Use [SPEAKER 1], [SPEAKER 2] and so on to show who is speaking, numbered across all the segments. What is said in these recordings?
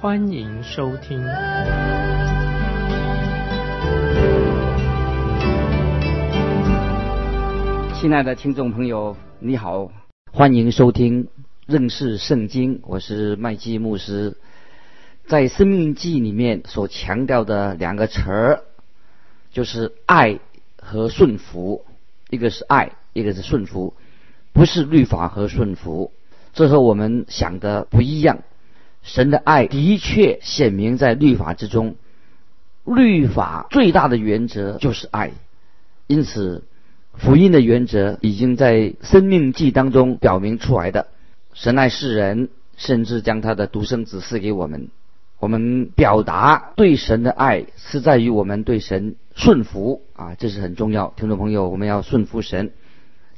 [SPEAKER 1] 欢迎收听。
[SPEAKER 2] 亲爱的听众朋友，你好，欢迎收听认识圣经，我是麦基牧师。在《生命记》里面所强调的两个词儿，就是爱和顺服。一个是爱，一个是顺服，不是律法和顺服，这和我们想的不一样。神的爱的确显明在律法之中，律法最大的原则就是爱，因此福音的原则已经在生命记当中表明出来的。神爱世人，甚至将他的独生子赐给我们。我们表达对神的爱是在于我们对神顺服啊，这是很重要。听众朋友，我们要顺服神。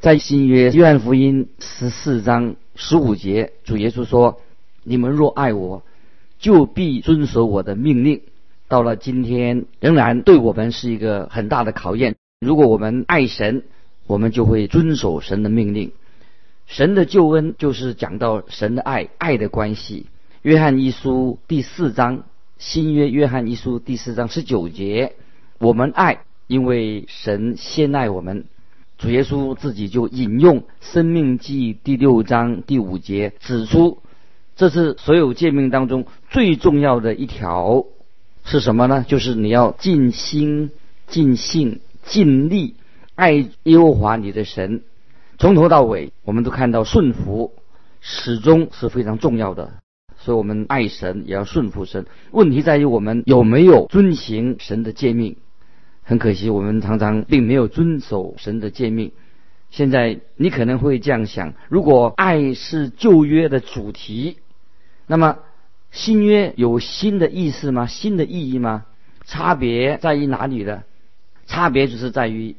[SPEAKER 2] 在新约约翰福音十四章十五节，主耶稣说：“你们若爱我，就必遵守我的命令。”到了今天，仍然对我们是一个很大的考验。如果我们爱神，我们就会遵守神的命令。神的救恩就是讲到神的爱，爱的关系。约翰一书第四章，新约约翰一书第四章十九节，我们爱，因为神先爱我们。主耶稣自己就引用《生命记》第六章第五节，指出这是所有诫命当中最重要的一条是什么呢？就是你要尽心、尽性、尽力爱耶和华你的神。从头到尾，我们都看到顺服始终是非常重要的。所以我们爱神也要顺服神。问题在于我们有没有遵行神的诫命？很可惜，我们常常并没有遵守神的诫命。现在你可能会这样想：如果爱是旧约的主题，那么新约有新的意思吗？新的意义吗？差别在于哪里呢？差别就是在于，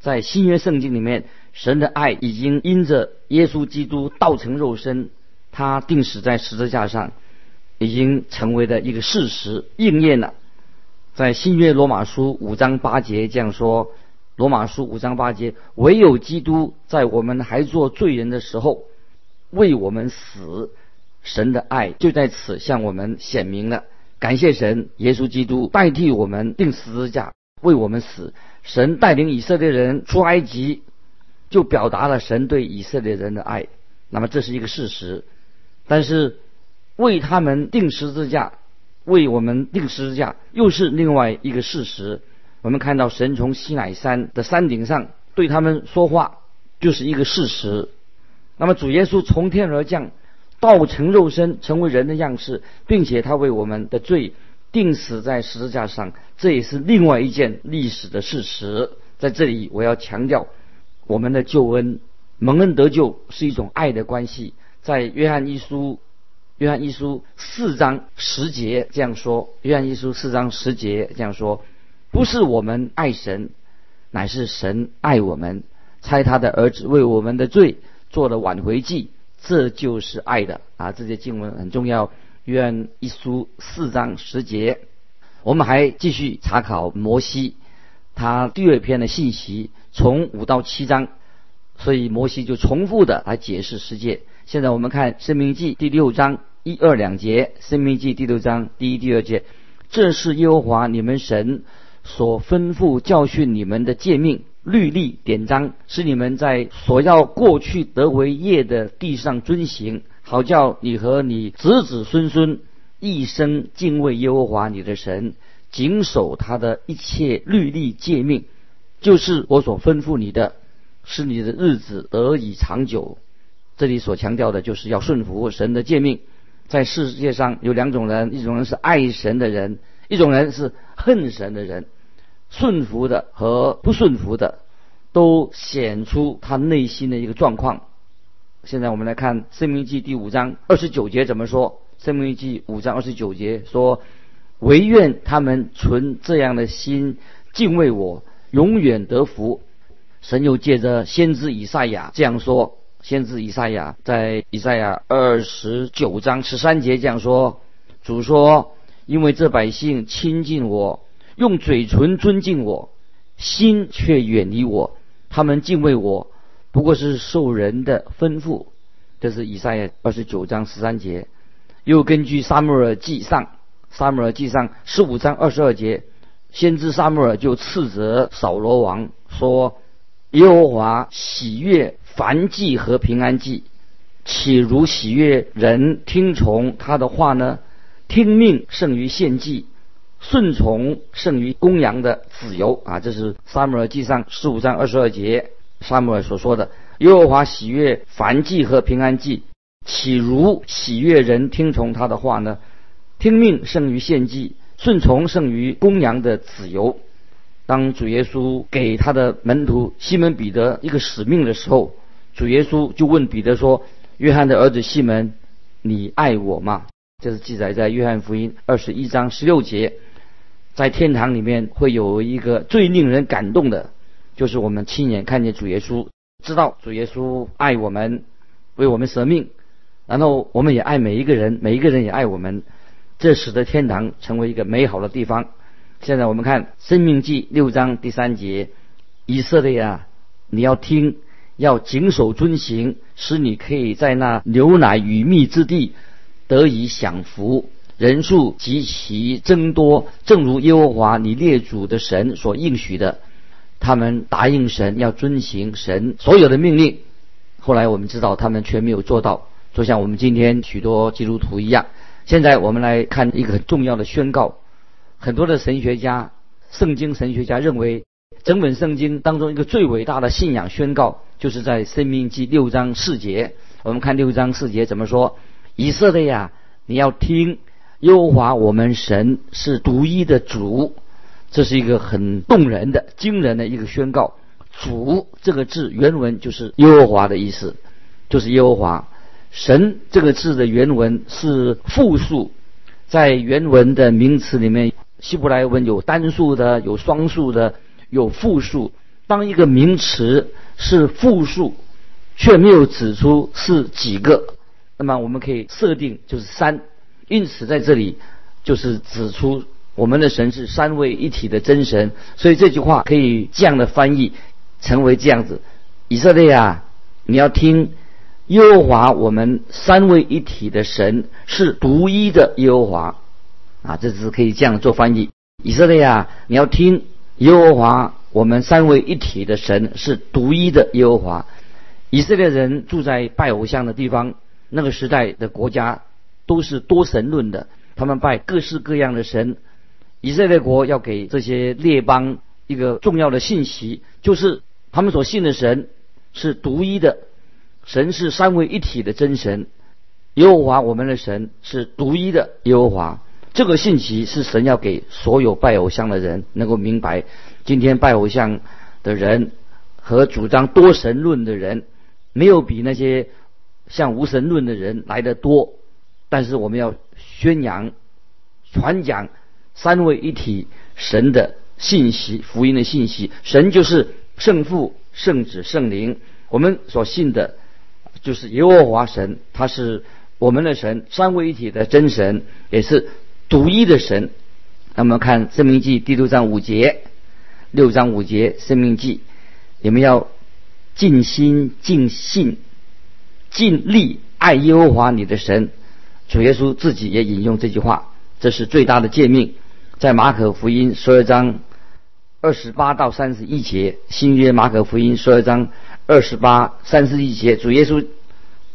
[SPEAKER 2] 在新约圣经里面，神的爱已经因着耶稣基督道成肉身。他定死在十字架上，已经成为了一个事实，应验了。在新约罗马书五章八节这样说：罗马书五章八节，唯有基督在我们还做罪人的时候为我们死，神的爱就在此向我们显明了。感谢神，耶稣基督代替我们定十字架，为我们死。神带领以色列人出埃及，就表达了神对以色列人的爱。那么这是一个事实。但是，为他们定十字架，为我们定十字架，又是另外一个事实。我们看到神从西乃山的山顶上对他们说话，就是一个事实。那么主耶稣从天而降，道成肉身，成为人的样式，并且他为我们的罪定死在十字架上，这也是另外一件历史的事实。在这里，我要强调，我们的救恩蒙恩得救是一种爱的关系。在约翰一书，约翰一书四章十节这样说：约翰一书四章十节这样说，不是我们爱神，乃是神爱我们，猜他的儿子为我们的罪做了挽回祭，这就是爱的啊！这些经文很重要。约翰一书四章十节，我们还继续查考摩西他第二篇的信息，从五到七章，所以摩西就重复的来解释世界。现在我们看《生命记》第六章一二两节，《生命记》第六章第一、第二节，这是耶和华你们神所吩咐教训你们的诫命、律例、典章，是你们在所要过去得为业的地上遵行，好叫你和你子子孙孙一生敬畏耶和华你的神，谨守他的一切律例诫命，就是我所吩咐你的，使你的日子得以长久。这里所强调的就是要顺服神的诫命。在世界上有两种人，一种人是爱神的人，一种人是恨神的人。顺服的和不顺服的，都显出他内心的一个状况。现在我们来看《生命记》第五章二十九节怎么说？《生命记》五章二十九节说：“唯愿他们存这样的心，敬畏我，永远得福。神又借着先知以赛亚这样说：先知以赛亚在以赛亚二十九章十三节这样说：主说，因为这百姓亲近我，用嘴唇尊敬我，心却远离我。他们敬畏我，不过是受人的吩咐。这是以赛亚二十九章十三节。又根据撒母耳记上，撒母耳记上十五章二十二节，先知撒母耳就斥责扫罗王说。耶和华喜悦凡祭和平安祭，岂如喜悦人听从他的话呢？听命胜于献祭，顺从胜于公羊的自由啊！这是撒母耳记上十五章二十二节，撒母耳所说的。耶和华喜悦凡祭和平安祭，岂如喜悦人听从他的话呢？听命胜于献祭，顺从胜于公羊的自由。当主耶稣给他的门徒西门彼得一个使命的时候，主耶稣就问彼得说：“约翰的儿子西门，你爱我吗？”这是记载在约翰福音二十一章十六节。在天堂里面会有一个最令人感动的，就是我们亲眼看见主耶稣，知道主耶稣爱我们，为我们舍命，然后我们也爱每一个人，每一个人也爱我们，这使得天堂成为一个美好的地方。现在我们看《生命记》六章第三节，以色列啊，你要听，要谨守遵行，使你可以在那牛奶与蜜之地得以享福，人数极其增多，正如耶和华你列祖的神所应许的。他们答应神要遵行神所有的命令，后来我们知道他们却没有做到，就像我们今天许多基督徒一样。现在我们来看一个很重要的宣告。很多的神学家、圣经神学家认为，整本圣经当中一个最伟大的信仰宣告，就是在《生命记》六章四节。我们看六章四节怎么说：“以色列呀，你要听，耶和华我们神是独一的主。”这是一个很动人的、惊人的一个宣告。主这个字原文就是耶和华的意思，就是耶和华。神这个字的原文是复数，在原文的名词里面。希伯来文有单数的，有双数的，有复数。当一个名词是复数，却没有指出是几个，那么我们可以设定就是三。因此在这里就是指出我们的神是三位一体的真神。所以这句话可以这样的翻译，成为这样子：以色列啊，你要听耶和华，我们三位一体的神是独一的耶和华。啊，这是可以这样做翻译。以色列啊，你要听耶和华，我们三位一体的神是独一的耶和华。以色列人住在拜偶像的地方，那个时代的国家都是多神论的，他们拜各式各样的神。以色列国要给这些列邦一个重要的信息，就是他们所信的神是独一的，神是三位一体的真神。耶和华我们的神是独一的耶和华。这个信息是神要给所有拜偶像的人能够明白。今天拜偶像的人和主张多神论的人，没有比那些像无神论的人来的多。但是我们要宣扬、传讲三位一体神的信息、福音的信息。神就是圣父、圣子、圣灵。我们所信的，就是耶和华神，他是我们的神，三位一体的真神，也是。独一的神，那么看《生命记》第六章五节，六章五节《生命记》，你们要尽心、尽性、尽力爱耶和华你的神。主耶稣自己也引用这句话，这是最大的诫命，在马可福音十二章二十八到三十一节，新约马可福音十二章二十八、三十一节，主耶稣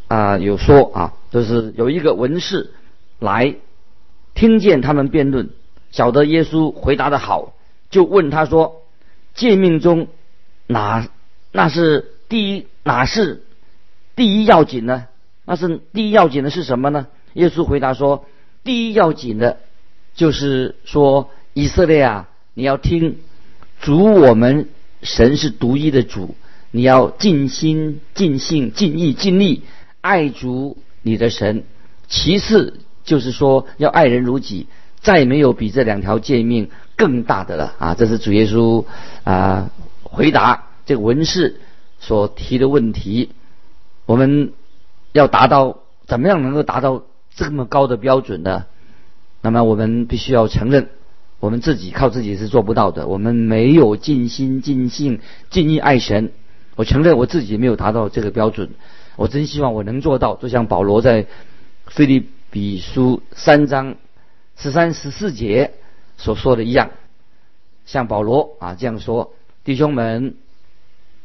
[SPEAKER 2] 啊有说啊，就是有一个文士来。听见他们辩论，晓得耶稣回答的好，就问他说：“诫命中哪那是第一哪是第一要紧呢？那是第一要紧的是什么呢？”耶稣回答说：“第一要紧的，就是说以色列啊，你要听主我们神是独一的主，你要尽心尽性尽意尽力爱主你的神。其次。”就是说，要爱人如己，再没有比这两条诫命更大的了啊！这是主耶稣啊回答这个文士所提的问题。我们要达到怎么样能够达到这么高的标准呢？那么我们必须要承认，我们自己靠自己是做不到的。我们没有尽心尽性尽意爱神。我承认我自己没有达到这个标准。我真希望我能做到，就像保罗在菲利比书三章十三十四节所说的一样，像保罗啊这样说：“弟兄们，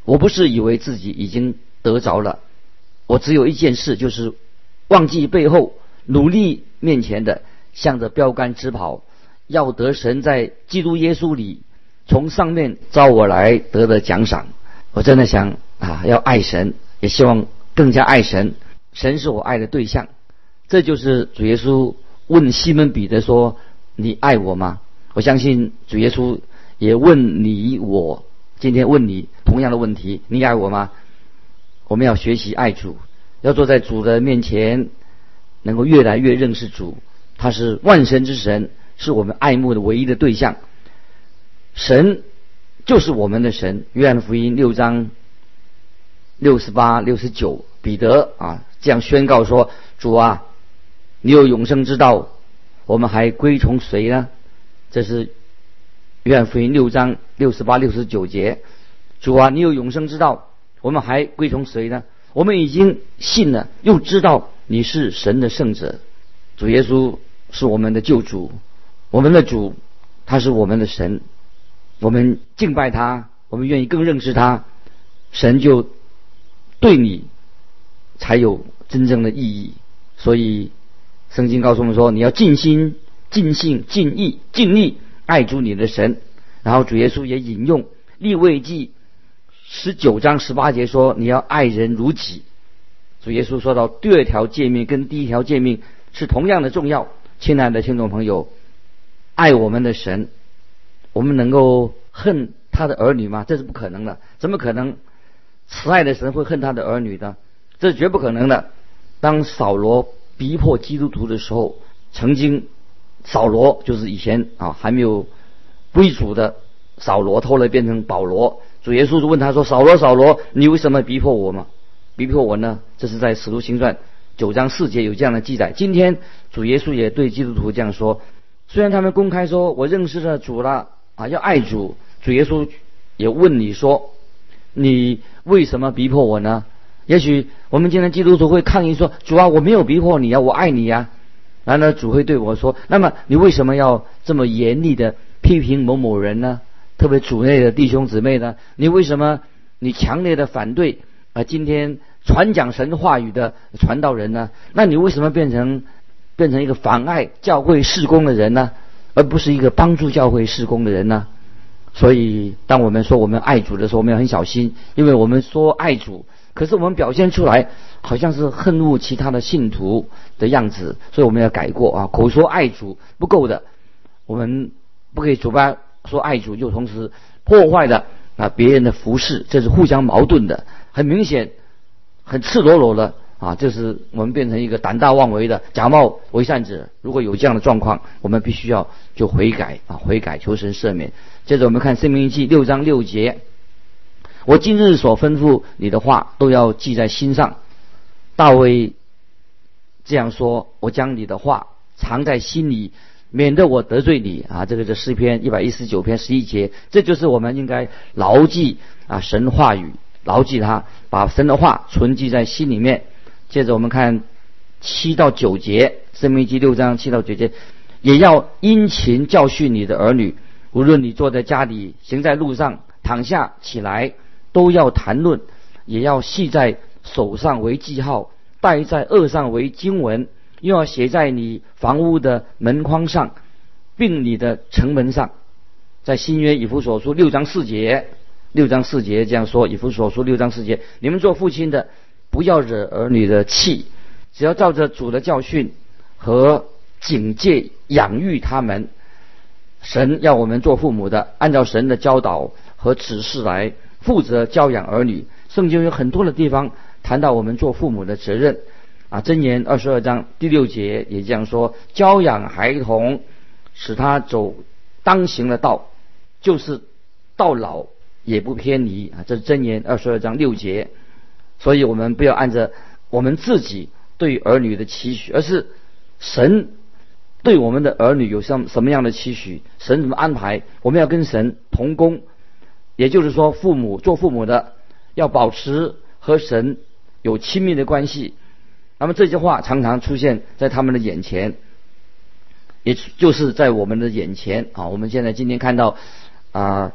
[SPEAKER 2] 我不是以为自己已经得着了，我只有一件事，就是忘记背后，努力面前的。”向着标杆直跑，要得神在基督耶稣里从上面招我来得的奖赏。我真的想啊，要爱神，也希望更加爱神。神是我爱的对象。这就是主耶稣问西门彼得说：“你爱我吗？”我相信主耶稣也问你我，今天问你同样的问题：你爱我吗？我们要学习爱主，要坐在主的面前，能够越来越认识主。他是万神之神，是我们爱慕的唯一的对象。神就是我们的神。约翰福音六章六十八、六十九，彼得啊这样宣告说：“主啊，你有永生之道，我们还归从谁呢？”这是约翰福音六章六十八、六十九节。主啊，你有永生之道，我们还归从谁呢？我们已经信了，又知道你是神的圣者。主耶稣是我们的救主，我们的主，他是我们的神，我们敬拜他，我们愿意更认识他，神就对你才有真正的意义。所以圣经告诉我们说，你要尽心、尽性、尽意、尽力爱主你的神。然后主耶稣也引用立位记十九章十八节说，你要爱人如己。主耶稣说到第二条诫命跟第一条诫命。是同样的重要，亲爱的听众朋友，爱我们的神，我们能够恨他的儿女吗？这是不可能的。怎么可能慈爱的神会恨他的儿女呢？这是绝不可能的。当扫罗逼迫基督徒的时候，曾经扫罗就是以前啊还没有归主的扫罗，后来变成保罗。主耶稣就问他说：“扫罗，扫罗，你为什么逼迫我吗？逼迫我呢？”这是在使徒行传。九章四节有这样的记载。今天主耶稣也对基督徒这样说：虽然他们公开说我认识了主了啊，要爱主，主耶稣也问你说：你为什么逼迫我呢？也许我们今天基督徒会抗议说：主啊，我没有逼迫你啊，我爱你呀。然后主会对我说：那么你为什么要这么严厉的批评某某人呢？特别主内的弟兄姊妹呢？你为什么你强烈的反对啊？今天。传讲神话语的传道人呢？那你为什么变成变成一个妨碍教会事工的人呢？而不是一个帮助教会事工的人呢？所以，当我们说我们爱主的时候，我们要很小心，因为我们说爱主，可是我们表现出来好像是恨恶其他的信徒的样子，所以我们要改过啊！口说爱主不够的，我们不可以嘴巴说爱主，就同时破坏了啊别人的服饰，这是互相矛盾的，很明显。很赤裸裸的啊，就是我们变成一个胆大妄为的假冒为善者。如果有这样的状况，我们必须要就悔改啊，悔改求神赦免。接着我们看《生命记》六章六节：我今日所吩咐你的话，都要记在心上。大卫这样说：我将你的话藏在心里，免得我得罪你啊。这个是诗篇一百一十九篇十一节，这就是我们应该牢记啊神话语。牢记它，把神的话存记在心里面。接着我们看七到九节，《生命记》六章七到九节，也要殷勤教训你的儿女。无论你坐在家里，行在路上，躺下起来，都要谈论；也要系在手上为记号，戴在额上为经文，又要写在你房屋的门框上，并你的城门上。在新约以弗所书六章四节。六章四节这样说，以弗所书六章四节，你们做父亲的，不要惹儿女的气，只要照着主的教训和警戒养育他们。神要我们做父母的，按照神的教导和指示来负责教养儿女。圣经有很多的地方谈到我们做父母的责任。啊，箴言二十二章第六节也这样说：教养孩童，使他走当行的道，就是到老也不偏离啊。这是箴言二十二章六节。所以我们不要按着我们自己对儿女的期许，而是神对我们的儿女有什什么样的期许，神怎么安排，我们要跟神同工。也就是说，父母做父母的要保持和神有亲密的关系。那么这句话常常出现在他们的眼前，也就是在我们的眼前啊。我们现在今天看到啊，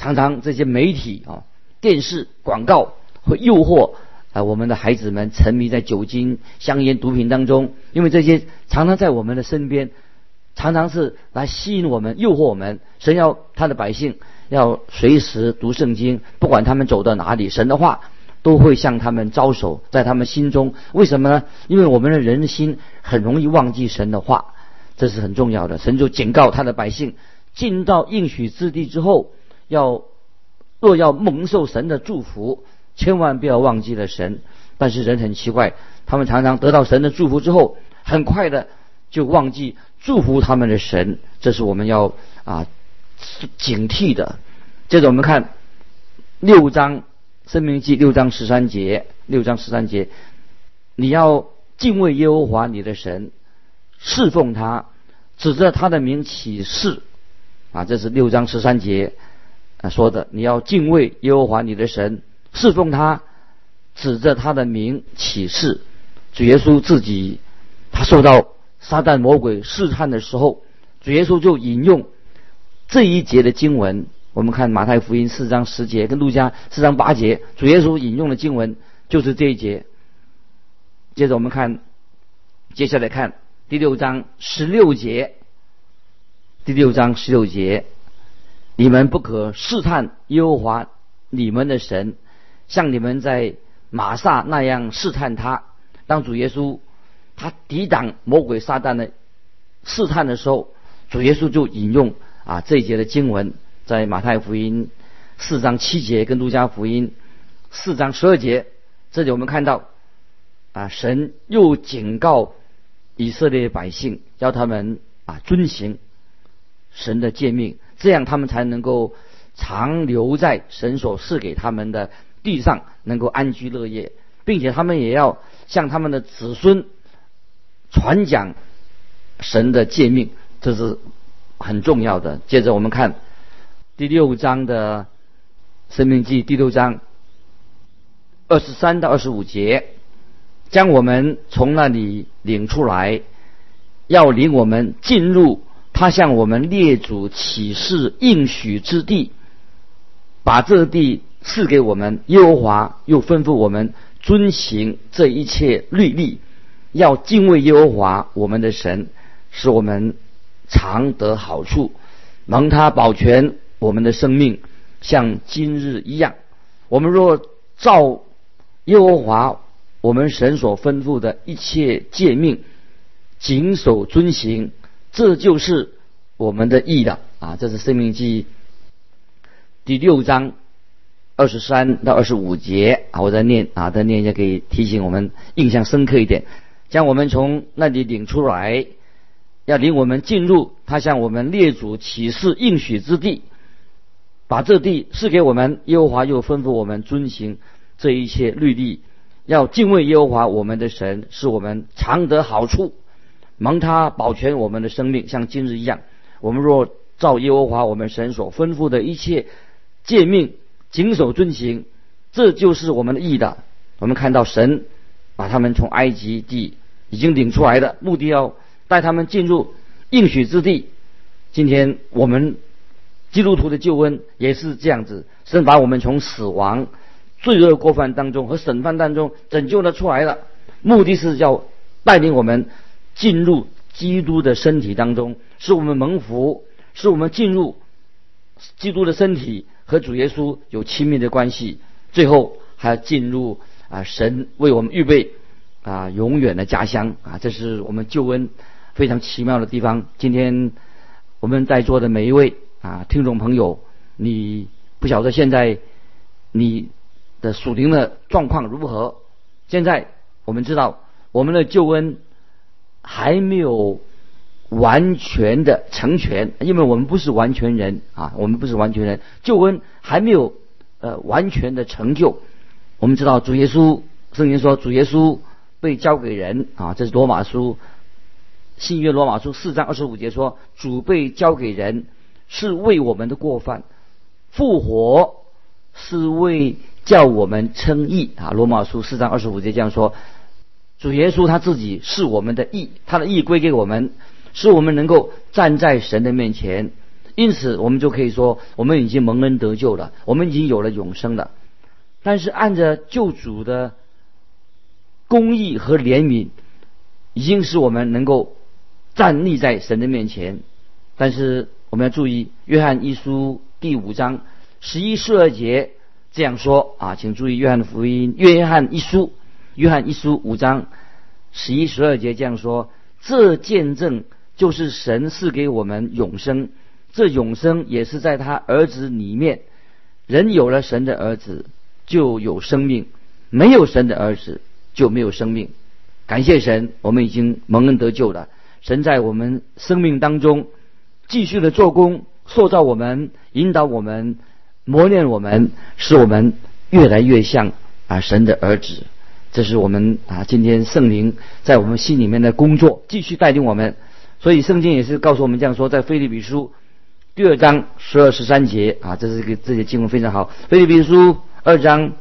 [SPEAKER 2] 常常这些媒体啊、电视广告会诱惑啊我们的孩子们沉迷在酒精、香烟、毒品当中，因为这些常常在我们的身边，常常是来吸引我们、诱惑我们。神要他的百姓要随时读圣经，不管他们走到哪里，神的话。都会向他们招手，在他们心中，为什么呢？因为我们的人心很容易忘记神的话，这是很重要的。神就警告他的百姓，进到应许之地之后，要若要蒙受神的祝福，千万不要忘记了神。但是人很奇怪，他们常常得到神的祝福之后，很快的就忘记祝福他们的神，这是我们要啊警惕的。接着我们看六章。生命记六章十三节，六章十三节，你要敬畏耶和华你的神，侍奉他，指着他的名起誓，啊，这是六章十三节他说的，你要敬畏耶和华你的神，侍奉他，指着他的名起誓。主耶稣自己，他受到撒旦魔鬼试探的时候，主耶稣就引用这一节的经文。我们看马太福音四章十节跟路加四章八节，主耶稣引用的经文就是这一节。接着我们看，接下来看第六章十六节。第六章十六节，你们不可试探耶和华你们的神，像你们在马萨那样试探他。当主耶稣他抵挡魔鬼撒旦的试探的时候，主耶稣就引用啊这一节的经文。在马太福音四章七节跟路加福音四章十二节，这里我们看到啊，神又警告以色列百姓，要他们啊遵行神的诫命，这样他们才能够长留在神所赐给他们的地上，能够安居乐业，并且他们也要向他们的子孙传讲神的诫命，这是很重要的。接着我们看。第六章的《生命记》第六章二十三到二十五节，将我们从那里领出来，要领我们进入他向我们列祖启示应许之地，把这地赐给我们。耶和华又吩咐我们遵行这一切律例，要敬畏耶和华我们的神，使我们常得好处，蒙他保全。我们的生命像今日一样，我们若照耶和华我们神所吩咐的一切诫命，谨守遵行，这就是我们的义了啊！这是《生命记》第六章二十三到二十五节啊，我再念啊，再念一下，可以提醒我们印象深刻一点，将我们从那里领出来，要领我们进入他向我们列祖启示应许之地。把这地赐给我们，耶和华又吩咐我们遵行这一切律例，要敬畏耶和华我们的神，使我们常得好处，蒙他保全我们的生命，像今日一样。我们若照耶和华我们神所吩咐的一切诫命，谨守遵行，这就是我们的义的。我们看到神把他们从埃及地已经领出来的，目的要带他们进入应许之地。今天我们。基督徒的救恩也是这样子，神把我们从死亡、罪恶过犯当中和审判当中拯救了出来了，目的是要带领我们进入基督的身体当中，使我们蒙福，使我们进入基督的身体和主耶稣有亲密的关系，最后还要进入啊神为我们预备啊永远的家乡啊，这是我们救恩非常奇妙的地方。今天我们在座的每一位。啊，听众朋友，你不晓得现在你的属灵的状况如何？现在我们知道，我们的救恩还没有完全的成全，因为我们不是完全人啊，我们不是完全人，救恩还没有呃完全的成就。我们知道主耶稣，圣经说主耶稣被交给人啊，这是罗马书新约罗马书四章二十五节说主被交给人是为我们的过犯，复活是为叫我们称义啊。罗马书四章二十五节这样说，主耶稣他自己是我们的义，他的义归给我们。使我们能够站在神的面前，因此我们就可以说，我们已经蒙恩得救了，我们已经有了永生了。但是按着救主的公义和怜悯，已经使我们能够站立在神的面前。但是我们要注意，《约翰一书》第五章十一十二节这样说啊，请注意《约翰的福音》《约翰一书》《约翰一书》五章十一十二节这样说，这见证。就是神赐给我们永生，这永生也是在他儿子里面。人有了神的儿子，就有生命；没有神的儿子，就没有生命。感谢神，我们已经蒙恩得救了。神在我们生命当中继续的做工，塑造我们，引导我们，磨练我们，使我们越来越像啊神的儿子。这是我们啊今天圣灵在我们心里面的工作，继续带领我们。所以圣经也是告诉我们这样说，在腓立比书第二章十二十三节啊，这是一个这些经文非常好。腓立比书二章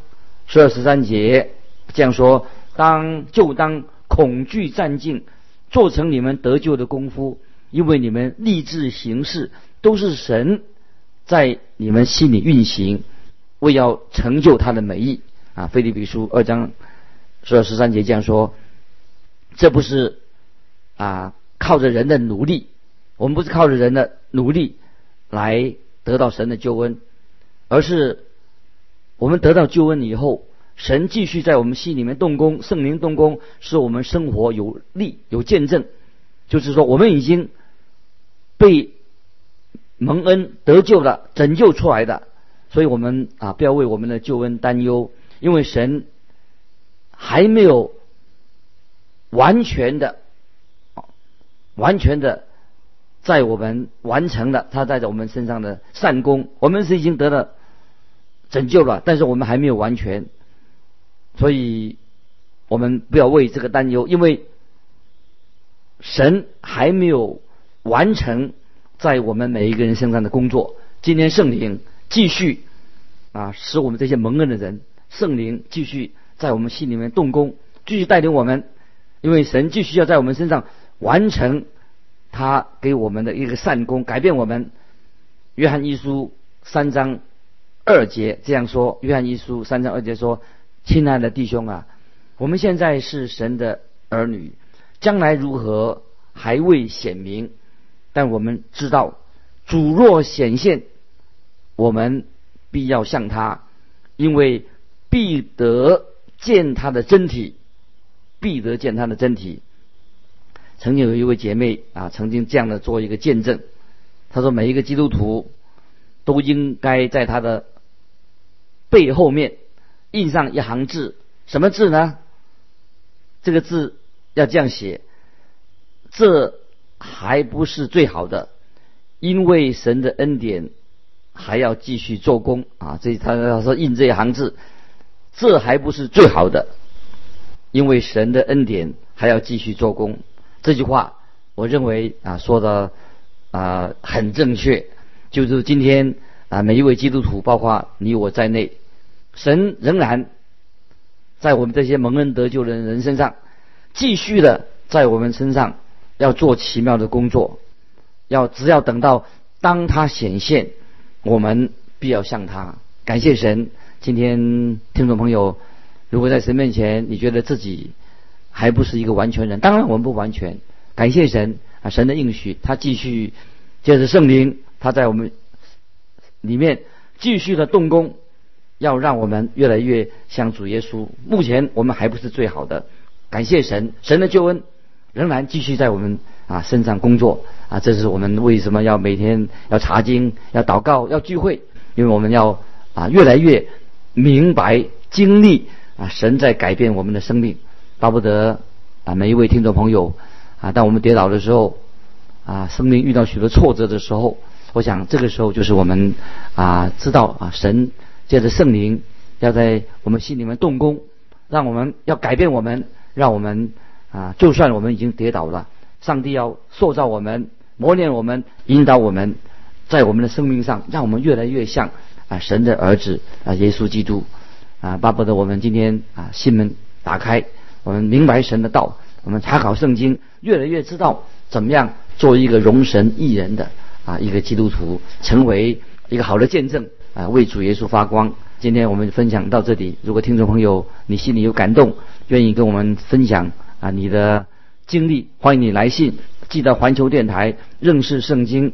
[SPEAKER 2] 十二十三节这样说：当就当恐惧战尽，做成你们得救的功夫，因为你们立志行事都是神在你们心里运行，为要成就他的美意啊。腓立比书二章所以十三节这样说：这不是啊。靠着人的努力，我们不是靠着人的努力来得到神的救恩，而是我们得到救恩以后，神继续在我们心里面动工，圣灵动工，使我们生活有力有见证。就是说，我们已经被蒙恩得救了，拯救出来的，所以我们啊，不要为我们的救恩担忧，因为神还没有完全的。完全的，在我们完成了他在我们身上的善功，我们是已经得了拯救了，但是我们还没有完全，所以我们不要为这个担忧，因为神还没有完成在我们每一个人身上的工作。今天圣灵继续啊，使我们这些蒙恩的人，圣灵继续在我们心里面动工，继续带领我们，因为神继续要在我们身上。完成他给我们的一个善功，改变我们。约翰一书三章二节这样说：约翰一书三章二节说，亲爱的弟兄啊，我们现在是神的儿女，将来如何还未显明，但我们知道，主若显现，我们必要向他，因为必得见他的真体，必得见他的真体。曾经有一位姐妹啊，曾经这样的做一个见证。她说：“每一个基督徒都应该在他的背后面印上一行字，什么字呢？这个字要这样写：这还不是最好的，因为神的恩典还要继续做工啊。这他他说印这一行字，这还不是最好的，因为神的恩典还要继续做工。”这句话，我认为啊说的啊很正确，就是今天啊每一位基督徒，包括你我在内，神仍然在我们这些蒙恩得救的人身上，继续的在我们身上要做奇妙的工作，要只要等到当他显现，我们必要向他感谢神。今天听众朋友，如果在神面前，你觉得自己，还不是一个完全人，当然我们不完全。感谢神啊，神的应许，他继续借着圣灵，他在我们里面继续的动工，要让我们越来越像主耶稣。目前我们还不是最好的，感谢神，神的救恩仍然继续在我们啊身上工作啊。这是我们为什么要每天要查经、要祷告、要聚会，因为我们要啊越来越明白经历啊神在改变我们的生命。巴不得啊，每一位听众朋友啊，当我们跌倒的时候啊生命遇到许多挫折的时候，我想这个时候就是我们啊知道啊神借着圣灵要在我们心里面动工，让我们要改变我们，让我们啊就算我们已经跌倒了，上帝要塑造我们，磨练我们，引导我们，在我们的生命上，让我们越来越像啊神的儿子啊耶稣基督啊巴不得我们今天啊心门打开，我们明白神的道，我们查考圣经，越来越知道怎么样做一个容神益人的啊一个基督徒，成为一个好的见证啊为主耶稣发光。今天我们分享到这里，如果听众朋友你心里有感动，愿意跟我们分享啊你的经历，欢迎你来信寄到环球电台认识圣经